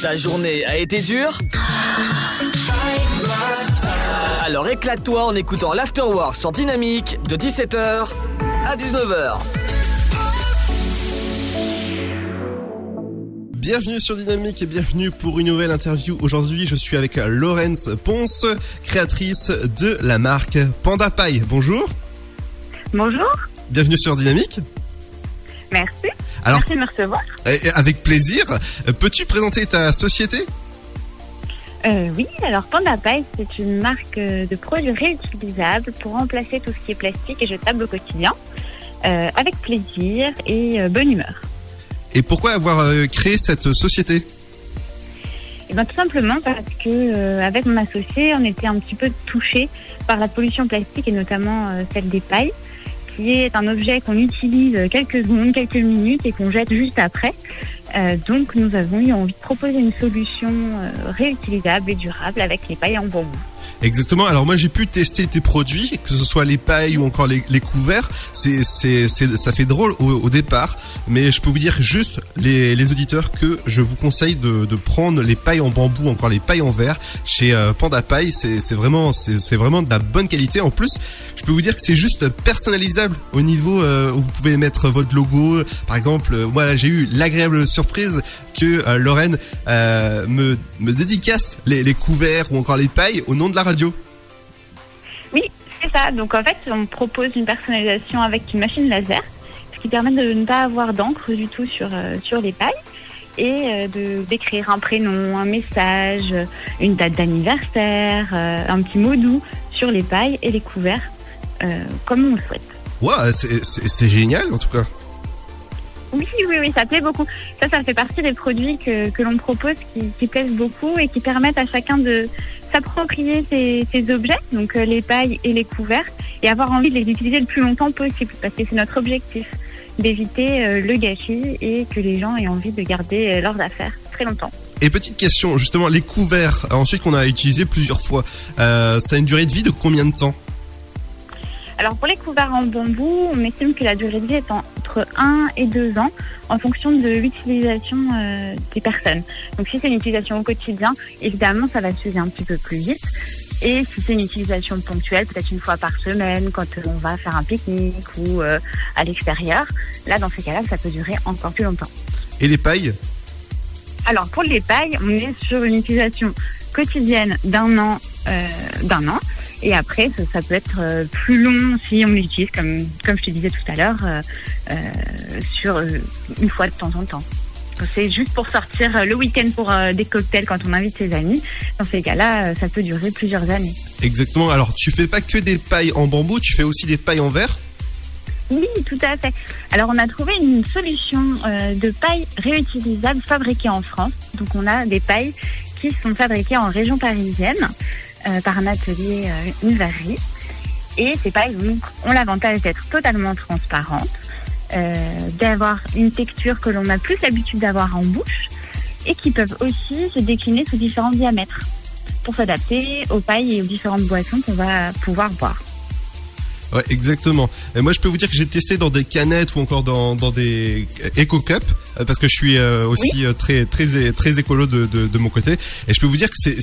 Ta journée a été dure Alors éclate-toi en écoutant l'Afterwork sur Dynamique de 17h à 19h. Bienvenue sur Dynamique et bienvenue pour une nouvelle interview. Aujourd'hui, je suis avec Laurence Ponce, créatrice de la marque Panda Pie. Bonjour. Bonjour. Bienvenue sur Dynamique. Merci. Alors, Merci de me recevoir. eh, avec plaisir. Peux-tu présenter ta société? Euh, oui, alors Panda Pie, c'est une marque euh, de produits réutilisables pour remplacer tout ce qui est plastique et jetable au quotidien, euh, avec plaisir et euh, bonne humeur. et pourquoi avoir euh, créé cette société? Et bien tout simplement parce que euh, avec mon associé, on était un petit peu touchés par la pollution plastique et notamment euh, celle des pailles, est un objet qu'on utilise quelques secondes, quelques minutes et qu'on jette juste après. Euh, donc nous avons eu envie de proposer une solution euh, réutilisable et durable avec les pailles en bambou. Exactement. Alors moi j'ai pu tester tes produits, que ce soit les pailles ou encore les, couverts. Ça fait drôle au, départ, mais je peux vous dire juste les, auditeurs que je vous conseille de, prendre les pailles en bambou, encore les pailles en verre chez euh, Panda Paille. C'est, vraiment, c'est, vraiment de la bonne qualité. En plus, je peux vous dire que c'est juste personnalisable au niveau euh, où vous pouvez mettre votre logo. Par exemple, euh, moi là, j'ai eu l'agréable surprise que euh, Lorraine euh, me, me dédicace les, les couverts ou encore les pailles au nom de la radio. Oui, c'est ça. Donc en fait, on propose une personnalisation avec une machine laser, ce qui permet de ne pas avoir d'encre du tout sur, euh, sur les pailles et euh, de d'écrire un prénom, un message, une date d'anniversaire, un petit mot doux sur les pailles et les couverts, euh, comme on le souhaite. C'est c'est génial en tout cas. Oui, oui, oui, ça plaît beaucoup. Ça, ça fait partie des produits que, que l'on propose qui, qui plaisent beaucoup et qui permettent à chacun de s'approprier ces, ces objets, donc euh, les pailles et les couverts, et avoir envie de les utiliser le plus longtemps possible, parce que c'est notre objectif, d'éviter euh, le gâchis et que les gens aient envie de garder euh, leurs affaires très longtemps. Et petite question, justement, les couverts, ensuite qu'on a utilisé plusieurs fois, euh, ça a une durée de vie de combien de temps? Alors pour les couverts en bambou, on estime que la durée de vie est entre 1 et 2 ans en fonction de l'utilisation euh, des personnes. Donc si c'est une utilisation au quotidien, évidemment ça va s'user un petit peu plus vite. Et si c'est une utilisation ponctuelle, peut-être une fois par semaine, quand on va faire un pique-nique ou euh, à l'extérieur, là dans ces cas-là, ça peut durer encore plus longtemps. Et les pailles? Alors pour les pailles, on est sur une utilisation quotidienne d'un an, euh, d'un an. Et après, ça, ça peut être euh, plus long si on l'utilise, comme, comme je te disais tout à l'heure, euh, euh, sur une fois de temps en temps. C'est juste pour sortir le week-end pour des cocktails quand on invite ses amis. Dans ces cas-là, ça peut durer plusieurs années. Exactement. Alors, tu fais pas que des pailles en bambou, tu fais aussi des pailles en verre? Oui, tout à fait. Alors, on a trouvé une solution euh, de paille réutilisable fabriquée en France. Donc, on a des pailles qui sont fabriquées en région parisienne euh, par un atelier, euh. Et ces pailles donc, ont l'avantage d'être totalement transparentes, euh, d'avoir une texture que l'on a plus l'habitude d'avoir en bouche et qui peuvent aussi se décliner sous différents diamètres pour s'adapter aux pailles et aux différentes boissons qu'on va pouvoir boire. Ouais, exactement. Et moi, je peux vous dire que j'ai testé dans des canettes ou encore dans, dans des Eco Cup, euh, parce que je suis euh, aussi euh, très très très écolo de, de, de mon côté. Et je peux vous dire que c'est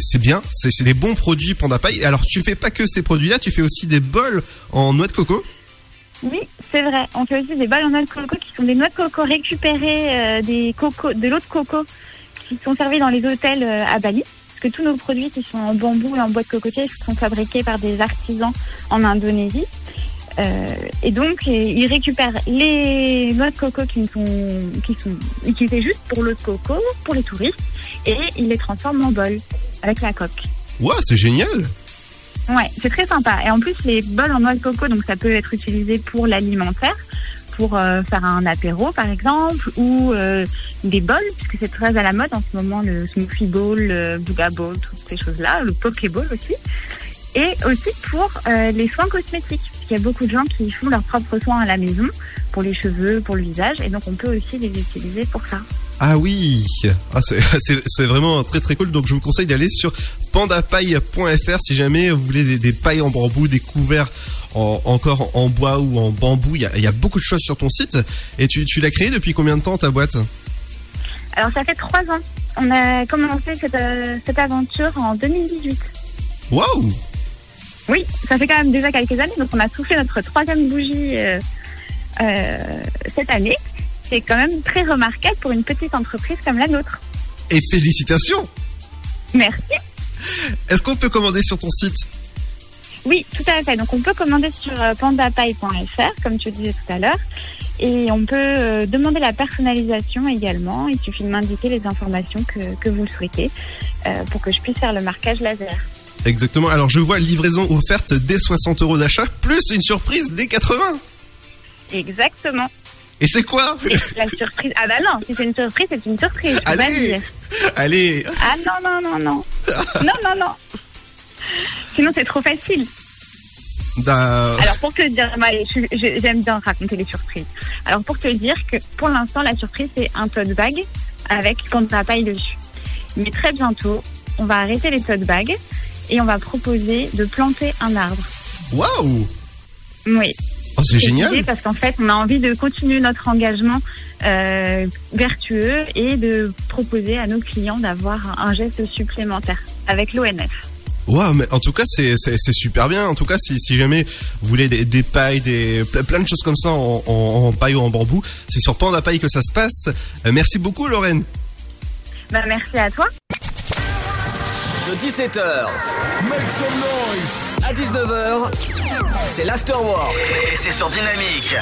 c'est bien, c'est des bons produits Panda Paille. Alors, tu fais pas que ces produits-là, tu fais aussi des bols en noix de coco. Oui, c'est vrai. On fait aussi des balles en noix de coco qui sont des noix de coco récupérées euh, des coco, de l'eau de coco qui sont servies dans les hôtels euh, à Bali. Que tous nos produits qui sont en bambou et en bois de cocotier sont fabriqués par des artisans en Indonésie. Euh, et donc, ils récupèrent les noix de coco qui sont, qui sont utilisées juste pour l'eau de coco, pour les touristes, et ils les transforment en bol avec la coque. Ouais, c'est génial. Ouais, c'est très sympa. Et en plus, les bols en noix de coco, donc ça peut être utilisé pour l'alimentaire, pour euh, faire un apéro par exemple, ou euh, des bols, puisque c'est très à la mode en ce moment, le smoothie bowl, le booga bowl, toutes ces choses-là, le pokéball aussi. Et aussi pour euh, les soins cosmétiques, parce qu'il y a beaucoup de gens qui font leurs propres soins à la maison, pour les cheveux, pour le visage, et donc on peut aussi les utiliser pour ça. Ah oui, ah, c'est vraiment très très cool. Donc je vous conseille d'aller sur pandapaille.fr si jamais vous voulez des, des pailles en bambou, des couverts en- encore en bois ou en bambou. Il y a, il y a beaucoup de choses sur ton site. Et tu, tu l'as créé depuis combien de temps ta boîte? Alors ça fait trois ans on a commencé cette, euh, cette aventure en 2018. Waouh Oui, ça fait quand même déjà quelques années, donc on a soufflé notre troisième bougie euh, euh, cette année. C'est quand même très remarquable pour une petite entreprise comme la nôtre. Et félicitations Merci. Est-ce qu'on peut commander sur ton site? Oui, tout à fait. Donc on peut commander sur euh, pandapaille.fr, comme tu disais tout à l'heure. Et on peut euh, demander la personnalisation également. Il suffit de m'indiquer les informations que, que vous le souhaitez euh, pour que je puisse faire le marquage laser. Exactement. Alors je vois livraison offerte dès 60 euros d'achat, plus une surprise dès 80. Exactement. Et c'est quoi? La surprise. Ah bah non, si c'est une surprise, c'est une surprise. Allez. Allez Ah non, non, non, non. Non, non, non. Sinon, c'est trop facile. Alors, pour te dire, j'aime bien raconter les surprises. Alors, pour te dire que pour l'instant, la surprise, c'est un tote bag avec Panda paille dessus. Mais très bientôt, on va arrêter les tote bags et on va proposer de planter un arbre. Waouh Oui. Oh, C'est génial Parce qu'en fait, on a envie de continuer notre engagement euh, vertueux et de proposer à nos clients d'avoir un geste supplémentaire avec l'ONF. Waouh, mais en tout cas, c'est c'est- c'est super bien. En tout cas, si, si jamais vous voulez des, des pailles, des, ple- plein de choses comme ça en, en, en paille ou en bambou, c'est sur Panda Paille que ça se passe. Euh, merci beaucoup, Lorraine. Bah, merci à toi. De 17h à 19h, c'est l'afterwork. Et c'est sur Dynamique.